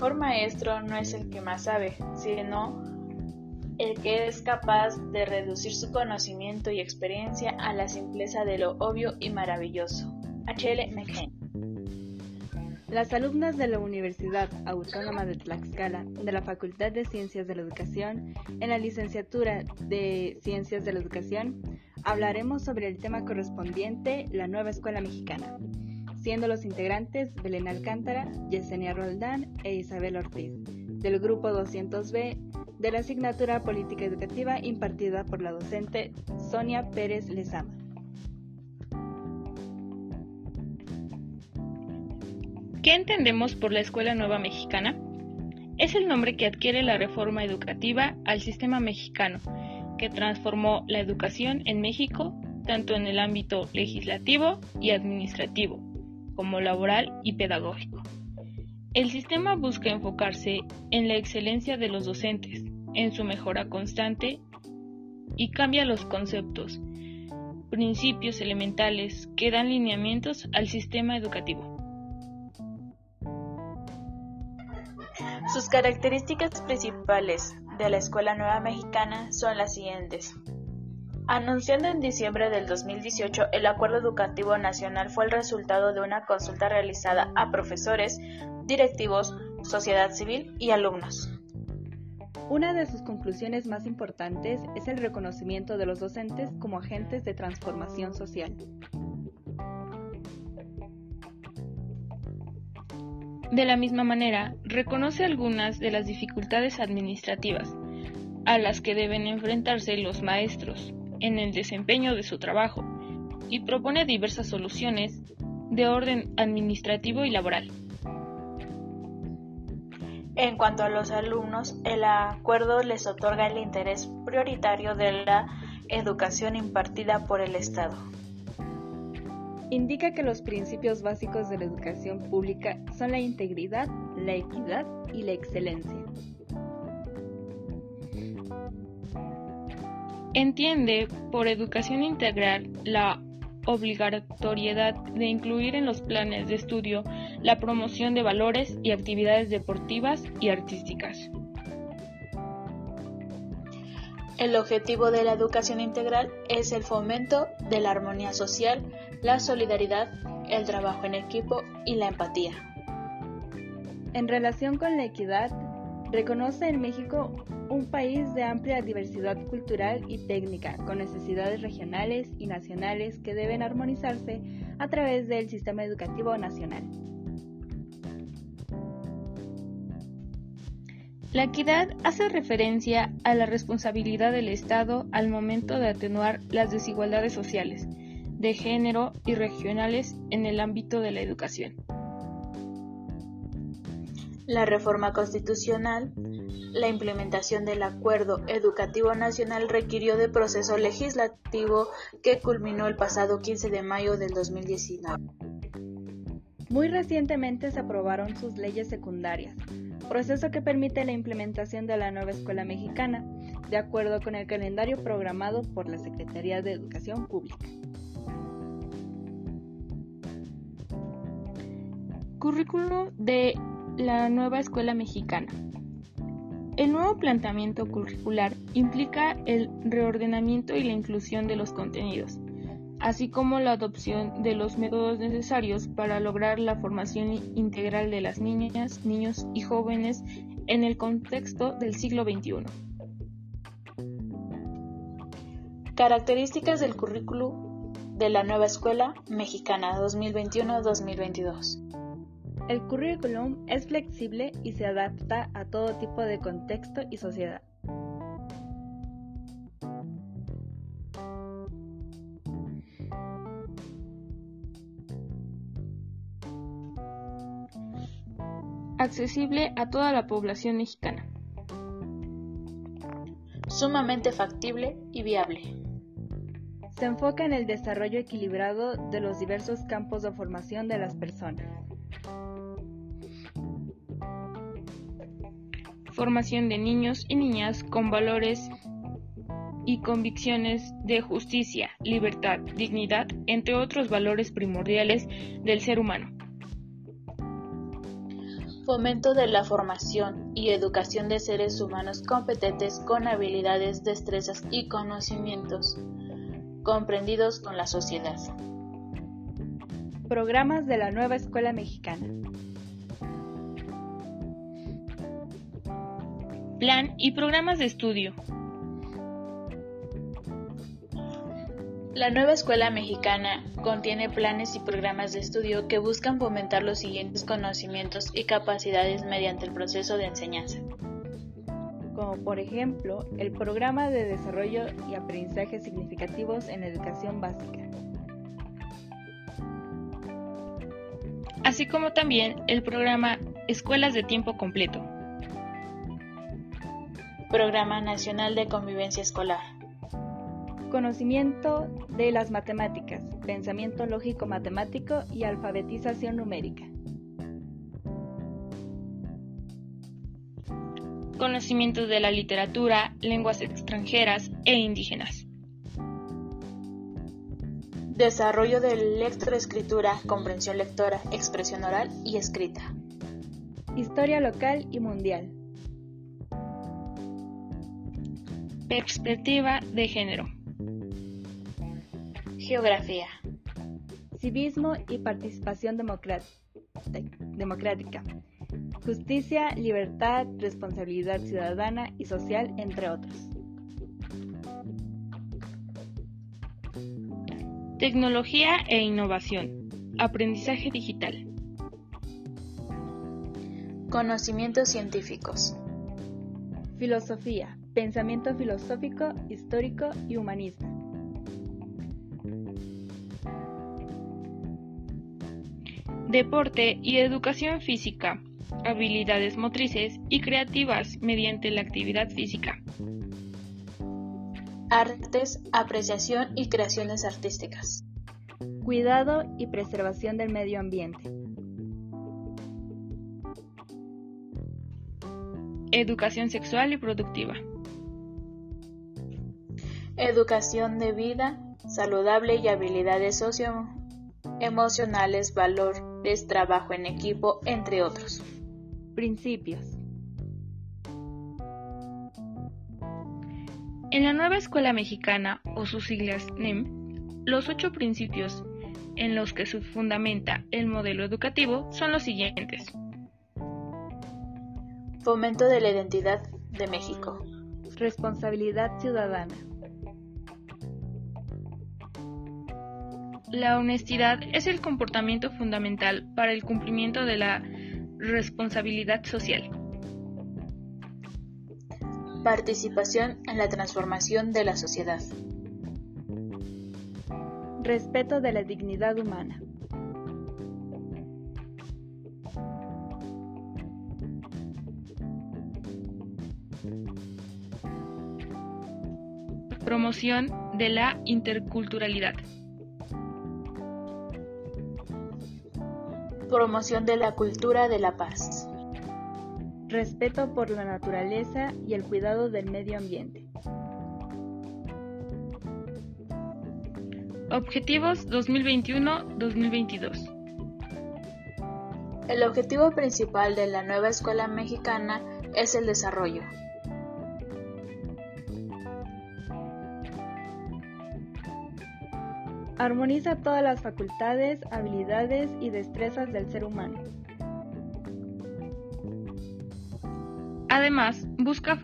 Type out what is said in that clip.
mejor maestro no es el que más sabe, sino el que es capaz de reducir su conocimiento y experiencia a la simpleza de lo obvio y maravilloso. H.L. McCain. Las alumnas de la Universidad Autónoma de Tlaxcala, de la Facultad de Ciencias de la Educación, en la licenciatura de Ciencias de la Educación, hablaremos sobre el tema correspondiente, la nueva escuela mexicana, siendo los integrantes Belén Alcántara, Yesenia Roldán e Isabel Ortiz, del grupo 200B de la asignatura Política Educativa impartida por la docente Sonia Pérez Lezama. ¿Qué entendemos por la Escuela Nueva Mexicana? Es el nombre que adquiere la reforma educativa al sistema mexicano, que transformó la educación en México tanto en el ámbito legislativo y administrativo, como laboral y pedagógico. El sistema busca enfocarse en la excelencia de los docentes, en su mejora constante y cambia los conceptos, principios elementales que dan lineamientos al sistema educativo. Sus características principales de la Escuela Nueva Mexicana son las siguientes. Anunciando en diciembre del 2018, el Acuerdo Educativo Nacional fue el resultado de una consulta realizada a profesores, directivos, sociedad civil y alumnos. Una de sus conclusiones más importantes es el reconocimiento de los docentes como agentes de transformación social. De la misma manera, reconoce algunas de las dificultades administrativas a las que deben enfrentarse los maestros en el desempeño de su trabajo y propone diversas soluciones de orden administrativo y laboral. En cuanto a los alumnos, el acuerdo les otorga el interés prioritario de la educación impartida por el Estado. Indica que los principios básicos de la educación pública son la integridad, la equidad y la excelencia. Entiende por educación integral la obligatoriedad de incluir en los planes de estudio la promoción de valores y actividades deportivas y artísticas. El objetivo de la educación integral es el fomento de la armonía social, la solidaridad, el trabajo en equipo y la empatía. En relación con la equidad, reconoce en México un país de amplia diversidad cultural y técnica, con necesidades regionales y nacionales que deben armonizarse a través del sistema educativo nacional. La equidad hace referencia a la responsabilidad del Estado al momento de atenuar las desigualdades sociales, de género y regionales en el ámbito de la educación. La reforma constitucional, la implementación del Acuerdo Educativo Nacional requirió de proceso legislativo que culminó el pasado 15 de mayo del 2019. Muy recientemente se aprobaron sus leyes secundarias, proceso que permite la implementación de la nueva escuela mexicana, de acuerdo con el calendario programado por la Secretaría de Educación Pública. Currículo de la nueva escuela mexicana. El nuevo planteamiento curricular implica el reordenamiento y la inclusión de los contenidos, así como la adopción de los métodos necesarios para lograr la formación integral de las niñas, niños y jóvenes en el contexto del siglo XXI. Características del currículo de la nueva escuela mexicana 2021-2022. El currículum es flexible y se adapta a todo tipo de contexto y sociedad. accesible a toda la población mexicana. Sumamente factible y viable. Se enfoca en el desarrollo equilibrado de los diversos campos de formación de las personas. Formación de niños y niñas con valores y convicciones de justicia, libertad, dignidad, entre otros valores primordiales del ser humano. Fomento de la formación y educación de seres humanos competentes con habilidades, destrezas y conocimientos comprendidos con la sociedad. Programas de la nueva escuela mexicana. Plan y programas de estudio. La nueva escuela mexicana contiene planes y programas de estudio que buscan fomentar los siguientes conocimientos y capacidades mediante el proceso de enseñanza. Como por ejemplo, el programa de desarrollo y aprendizaje significativos en educación básica. Así como también el programa Escuelas de Tiempo Completo. Programa Nacional de Convivencia Escolar. Conocimiento de las matemáticas, pensamiento lógico matemático y alfabetización numérica. Conocimientos de la literatura, lenguas extranjeras e indígenas. Desarrollo de lectoescritura, comprensión lectora, expresión oral y escrita. Historia local y mundial. Perspectiva de género. Geografía. Civismo y participación democrática. Justicia, libertad, responsabilidad ciudadana y social, entre otros. Tecnología e innovación. Aprendizaje digital. Conocimientos científicos. Filosofía, pensamiento filosófico, histórico y humanista. deporte y educación física, habilidades motrices y creativas mediante la actividad física. Artes, apreciación y creaciones artísticas. Cuidado y preservación del medio ambiente. Educación sexual y productiva. Educación de vida saludable y habilidades socio emocionales, valores, trabajo en equipo, entre otros. Principios. En la nueva escuela mexicana, o sus siglas NEM, los ocho principios en los que se fundamenta el modelo educativo son los siguientes. Fomento de la identidad de México. Responsabilidad ciudadana. La honestidad es el comportamiento fundamental para el cumplimiento de la responsabilidad social. Participación en la transformación de la sociedad. Respeto de la dignidad humana. Promoción de la interculturalidad. Promoción de la cultura de la paz. Respeto por la naturaleza y el cuidado del medio ambiente. Objetivos 2021-2022. El objetivo principal de la nueva escuela mexicana es el desarrollo. Armoniza todas las facultades, habilidades y destrezas del ser humano. Además, busca